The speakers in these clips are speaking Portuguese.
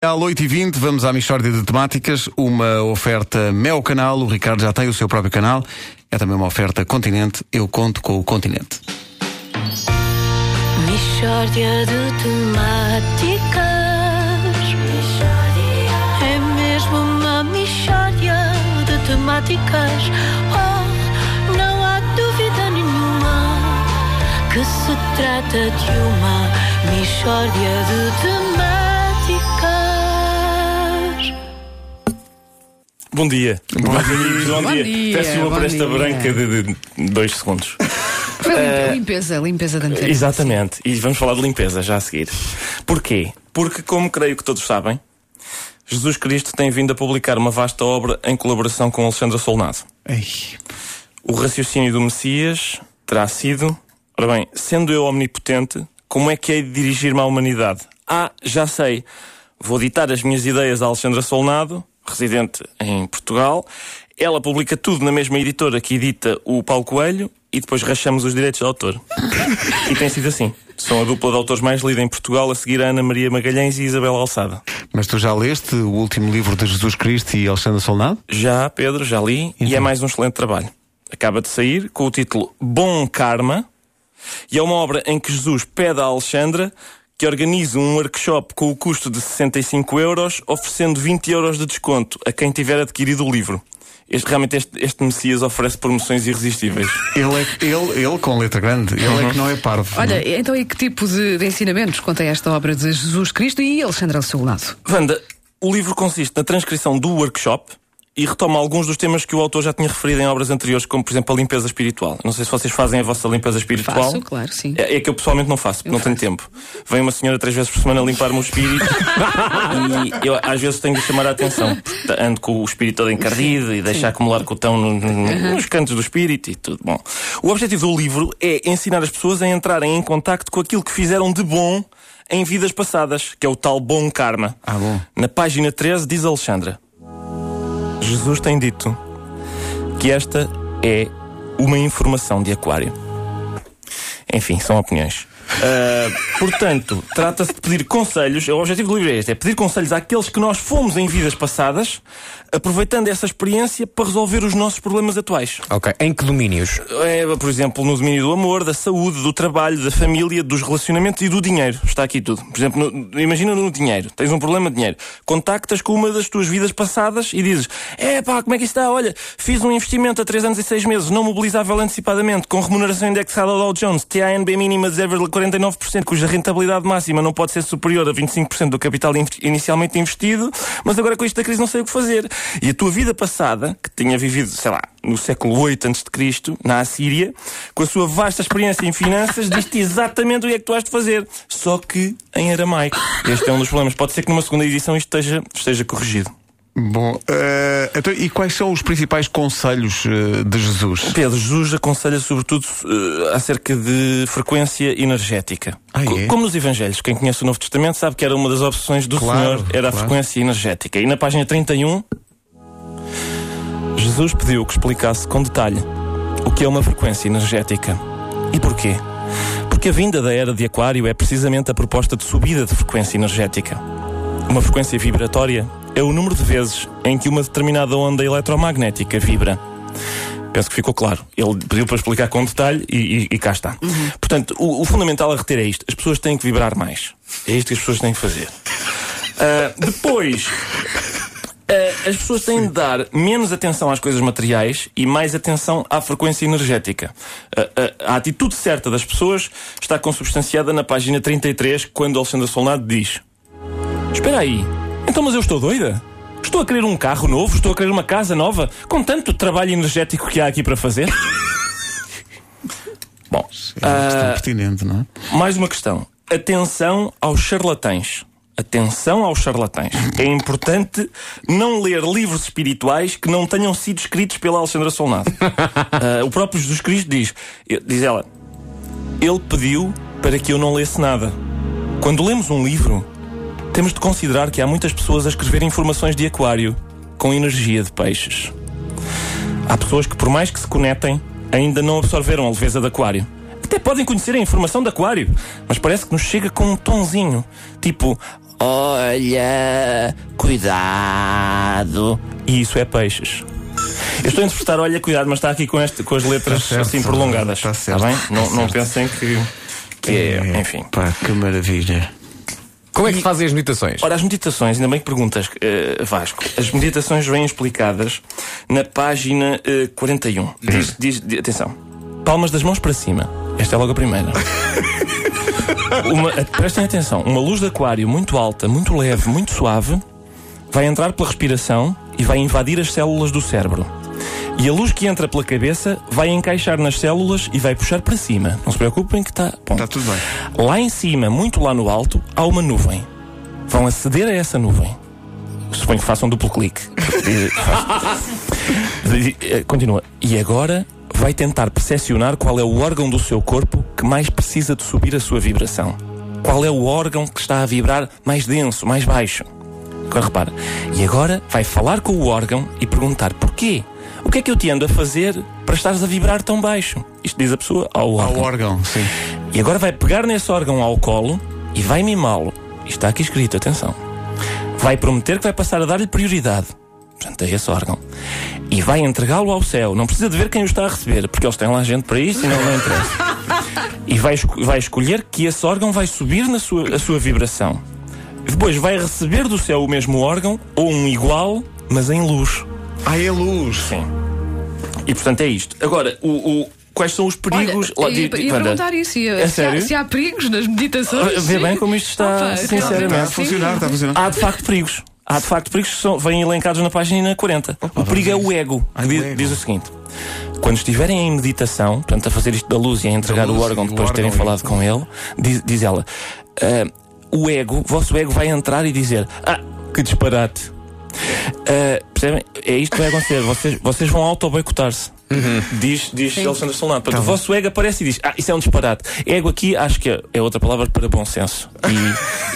À 8h20 vamos à Michórdia de Temáticas, uma oferta Mel Canal, o Ricardo já tem o seu próprio canal, é também uma oferta Continente, eu conto com o Continente. Michórdia de temáticas. É mesmo uma michórdia de temáticas. Oh, não há dúvida nenhuma que se trata de uma michórdia de temáticas. Bom dia. Bom dia. Bom dia. dia, Peço uma bom por esta dia. branca de, de dois segundos. Foi lim- limpeza, limpeza da antena. Exatamente. E vamos falar de limpeza já a seguir. Porquê? Porque, como creio que todos sabem, Jesus Cristo tem vindo a publicar uma vasta obra em colaboração com Alexandre Solnado. Ei, O raciocínio do Messias terá sido: ora bem, sendo eu omnipotente, como é que hei de dirigir-me à humanidade? Ah, já sei. Vou ditar as minhas ideias a Alexandra Solnado, residente em Portugal. Ela publica tudo na mesma editora que edita o Paulo Coelho e depois rachamos os direitos de autor. e tem sido assim. São a dupla de autores mais lida em Portugal, a seguir a Ana Maria Magalhães e Isabel Alçada. mas tu já leste o último livro de Jesus Cristo e Alexandre Solnado? Já, Pedro, já li, e é mais um excelente trabalho. Acaba de sair com o título Bom Karma, e é uma obra em que Jesus pede a Alexandra que organize um workshop com o custo de 65 euros, oferecendo 20 euros de desconto a quem tiver adquirido o livro. Este, realmente este, este Messias oferece promoções irresistíveis. Ele, é, ele, ele com letra grande, ele é que não é parvo. Olha, então e que tipo de, de ensinamentos contém esta obra de Jesus Cristo e Alexandre ao seu lado? Wanda, o livro consiste na transcrição do workshop e retoma alguns dos temas que o autor já tinha referido em obras anteriores, como por exemplo a limpeza espiritual. Não sei se vocês fazem a vossa limpeza espiritual. Faço, claro, sim. É, é que eu pessoalmente não faço, porque não tenho tempo. Vem uma senhora três vezes por semana limpar-me o espírito e eu às vezes tenho de chamar a atenção. Ando com o espírito todo encardido e deixar acumular cotão no- no- nos cantos do espírito e tudo. Bom, o objetivo do livro é ensinar as pessoas a entrarem em contacto com aquilo que fizeram de bom em vidas passadas, que é o tal bom karma. Ah, bom. Na página 13 diz Alexandra: Jesus tem dito que esta é uma informação de aquário. Enfim, são opiniões. Ah, portanto, trata-se de pedir conselhos. O objetivo do livro é este: é pedir conselhos àqueles que nós fomos em vidas passadas, aproveitando essa experiência para resolver os nossos problemas atuais. Ok, em que domínios? É, por exemplo, no domínio do amor, da saúde, do trabalho, da família, dos relacionamentos e do dinheiro. Está aqui tudo. Por exemplo, no- imagina no dinheiro. Tens um problema de dinheiro. Contactas com uma das tuas vidas passadas e dizes: É pá, como é que isto está? Olha, fiz um investimento a 3 anos e 6 meses, não mobilizável antecipadamente, com remuneração indexada ao Dow Jones, TANB mínima de 0,49%, cuja rentabilidade máxima não pode ser superior a 25% do capital in- inicialmente investido, mas agora com isto da crise não sei o que fazer. E a tua vida passada, que tinha vivido, sei lá, no século 8 a.C., na Assíria, com a sua vasta experiência em finanças, diz-te exatamente o que é que tu has de fazer. Só que em aramaico. Este é um dos problemas. Pode ser que numa segunda edição isto esteja, esteja corrigido. Bom, eh, então, e quais são os principais conselhos eh, de Jesus? Pedro, Jesus aconselha sobretudo eh, acerca de frequência energética. Ah, é? Como nos Evangelhos, quem conhece o Novo Testamento sabe que era uma das opções do Claro, Senhor, era a claro. frequência energética. E na página 31, Jesus pediu que explicasse com detalhe o que é uma frequência energética. E porquê? Porque a vinda da era de Aquário é precisamente a proposta de subida de frequência energética. Uma frequência vibratória é o número de vezes em que uma determinada onda eletromagnética vibra. Penso que ficou claro. Ele pediu para explicar com detalhe e, e- e cá está. Portanto, o, o fundamental a reter é isto: as pessoas têm que vibrar mais. É isto que as pessoas têm que fazer. Ah, depois, ah, as pessoas têm de dar menos atenção às coisas materiais e mais atenção à frequência energética. Ah, ah, a atitude certa das pessoas está consubstanciada na página 33, quando Alexandre Solnado diz: Espera aí, então mas eu estou doida? Estou a querer um carro novo, estou a querer uma casa nova, com tanto trabalho energético que há aqui para fazer? Bom, É bastante pertinente, não é? mais uma questão. Atenção aos charlatães. Atenção aos charlatães. É importante não ler livros espirituais que não tenham sido escritos pela Alexandra Solnado. Ah, o próprio Jesus Cristo diz, diz ela, ele pediu para que eu não lesse nada. Quando lemos um livro, temos de considerar que há muitas pessoas a escrever informações de aquário com energia de peixes. Há pessoas que, por mais que se conectem, ainda não absorveram a leveza de aquário. Até podem conhecer a informação de aquário, mas parece que nos chega com um tonzinho. Tipo, Olha, cuidado. E isso é peixes. Eu estou a interpretar, olha, cuidado, mas está aqui com, este, com as letras Está certo, assim prolongadas. está certo. bem? Não, Está não certo. pensem que, que é. Enfim. Pá, que maravilha. Como é que fazem as meditações? Ora, as meditações, ainda bem que perguntas, eh, Vasco. As meditações vêm explicadas na página eh, 41. Diz, diz, di- atenção, palmas das mãos para cima. Esta é logo a primeira. Uma, eh, prestem atenção, uma luz de aquário muito alta, muito leve, muito suave, vai entrar pela respiração e vai invadir as células do cérebro. E a luz que entra pela cabeça vai encaixar nas células e vai puxar para cima. Não se preocupem que está. Está tudo bem. Lá em cima, muito lá no alto, há uma nuvem. Vão aceder a essa nuvem. Suponho que façam duplo clique. Eh, Continua. E agora vai tentar percepcionar qual é o órgão do seu corpo que mais precisa de subir a sua vibração. Qual é o órgão que está a vibrar mais denso, mais baixo. Agora repara. E agora vai falar com o órgão e perguntar porquê? O que é que eu te ando a fazer para estares a vibrar tão baixo? Isto diz a pessoa ao órgão. Ao órgão, sim. E agora vai pegar nesse órgão ao colo e vai mimá-lo. Está aqui escrito, atenção. Vai prometer que vai passar a dar-lhe prioridade. Portanto, é esse órgão. E vai entregá-lo ao céu. Não precisa de ver quem o está a receber, porque eles têm lá gente para isso e não, não interessa. E vai, vai escolher que esse órgão vai subir na sua, a sua vibração. Depois vai receber do céu o mesmo órgão, ou um igual, mas em luz. Ah, é luz. Sim. E portanto é isto. Agora, o, o- quais são os perigos. Olha, Lá, ia, di- ia perguntar isso. Ia, É se, há, sério? se há perigos nas meditações. Vê bem como isto está, Opa, sinceramente. Está a funcionar, está a funcionar. Há de facto perigos. Há de facto perigos que são, vêm elencados na página 40. o perigo é o ego, que Ah, o diz, ego. diz o seguinte: quando estiverem em meditação, portanto, a fazer isto da luz e a entregar Da o luz, órgão o depois de terem órgão, falado com ele, diz, diz ela, "Ah, o ego, o vosso ego vai entrar e dizer: Ah, que disparate. Ah, percebem? É isto que vai acontecer. Vocês, vocês vão auto-boicotar-se. Diz, diz Alexandre Solano. Portanto, o vosso ego aparece e diz: Ah, isso é um disparate. Ego aqui acho que é, é outra palavra para bom senso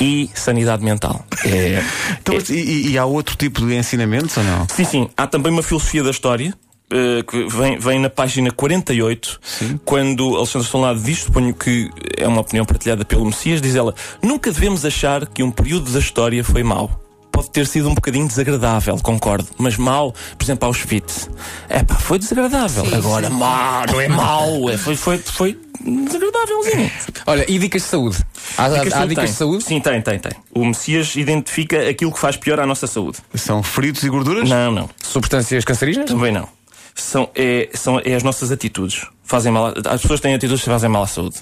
e, e sanidade mental. É, Então, e- e, e há outro tipo de ensinamentos ou não? Sim, sim. Há também uma filosofia da história. eh, que vem, vem na página 48, quando Alexandre Solnado diz, suponho que é uma opinião partilhada pelo Messias, diz ela: Nunca devemos achar que um período da história foi mau. Pode ter sido um bocadinho desagradável, concordo, mas mau, por exemplo, Auschwitz. É pá, foi desagradável. Agora, mau, não é mau, é, foi, foi, foi desagradávelzinho. Olha, e dicas de saúde? Há, há- Dicas há de dicas de saúde? Sim, tem, tem, tem. O Messias identifica aquilo que faz pior à nossa saúde. São fritos e gorduras? Não, não. Substâncias cancerígenas? Também não. São, é, são é as nossas atitudes. Fazem mal, as pessoas têm atitudes que fazem mal à saúde.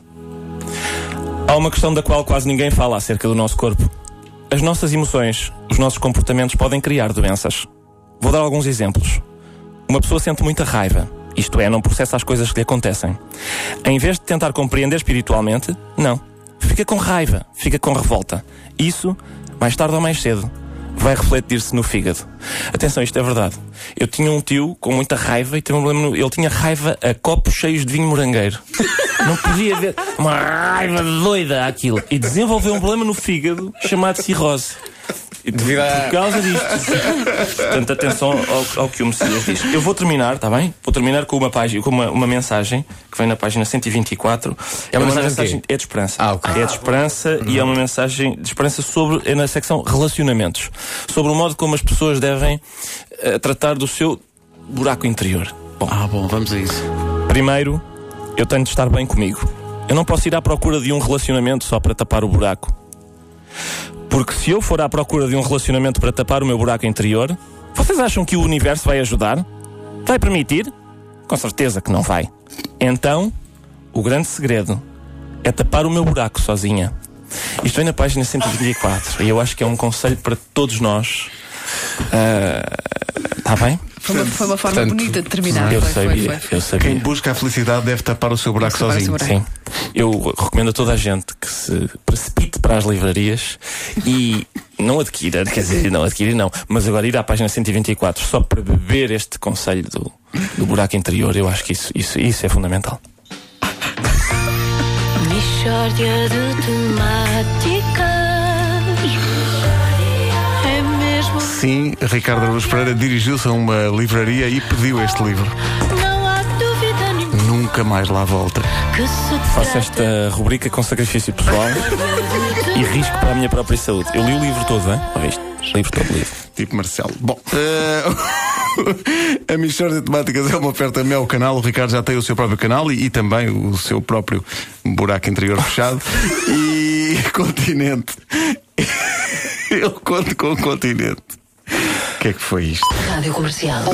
Há uma questão da qual quase ninguém fala acerca do nosso corpo. As nossas emoções, os nossos comportamentos podem criar doenças. Vou dar alguns exemplos. Uma pessoa sente muita raiva, isto é, não processa as coisas que lhe acontecem. Em vez de tentar compreender espiritualmente, não. Fica com raiva, fica com revolta. Isso, mais tarde ou mais cedo, vai refletir-se no fígado. Atenção, isto é verdade. Eu tinha um tio com muita raiva e teve um problema no... Ele tinha raiva a copos cheios de vinho morangueiro. Não podia ver uma raiva doida aquilo. E desenvolveu um problema no fígado chamado cirrose. Devido a- Por causa disto. Portanto, atenção ao, ao que o Messias diz. Eu vou terminar, está bem? Vou terminar com uma página, com uma, uma mensagem que vem na página 124. É uma mensagem de quê? é de esperança. Ah, ok. É de esperança e é uma mensagem de esperança sobre é na secção relacionamentos, sobre o modo como as pessoas devem eh, tratar do seu buraco interior. Bom, Ah, bom, vamos a isso. Primeiro, eu tenho de estar bem comigo. Eu não posso ir à procura de um relacionamento só para tapar o buraco. Porque se eu for à procura de um relacionamento para tapar o meu buraco interior, vocês acham que o universo vai ajudar? Vai permitir? Com certeza que não vai. Então, o grande segredo é tapar o meu buraco sozinha. Isto vem na página 124 e eu acho que é um conselho para todos nós. Está bem? Foi uma, foi uma forma Portanto, bonita de terminar. Eu foi, foi, sabia, foi. eu Quem sabia. busca a felicidade deve tapar o seu buraco Tapar o seu sozinho. buraco. Sim. Eu recomendo a toda a gente que se precipite para as livrarias e não adquira, quer dizer, não adquirir não, mas agora ir à página 124 só para beber este conselho do, do buraco interior, eu acho que isso, isso, isso é fundamental. Mixórdia de temáticas. É mesmo. Sim, Ricardo Araújo Pereira dirigiu-se a uma livraria e pediu este livro. Não há dúvida nenhuma. nunca mais lá volta. Faço esta rubrica com sacrifício pessoal e risco para a minha própria saúde. Eu li o livro todo, hein? Ouviste? Livro todo lido. Tipo Marcelo. Bom, eh, a Michórdia de Temáticas é uma oferta Mel Canal. O Ricardo já tem o seu próprio canal e, e também o seu próprio buraco interior fechado. E Continente. Eu conto com o Continente. O que é que foi isto? Rádio Comercial.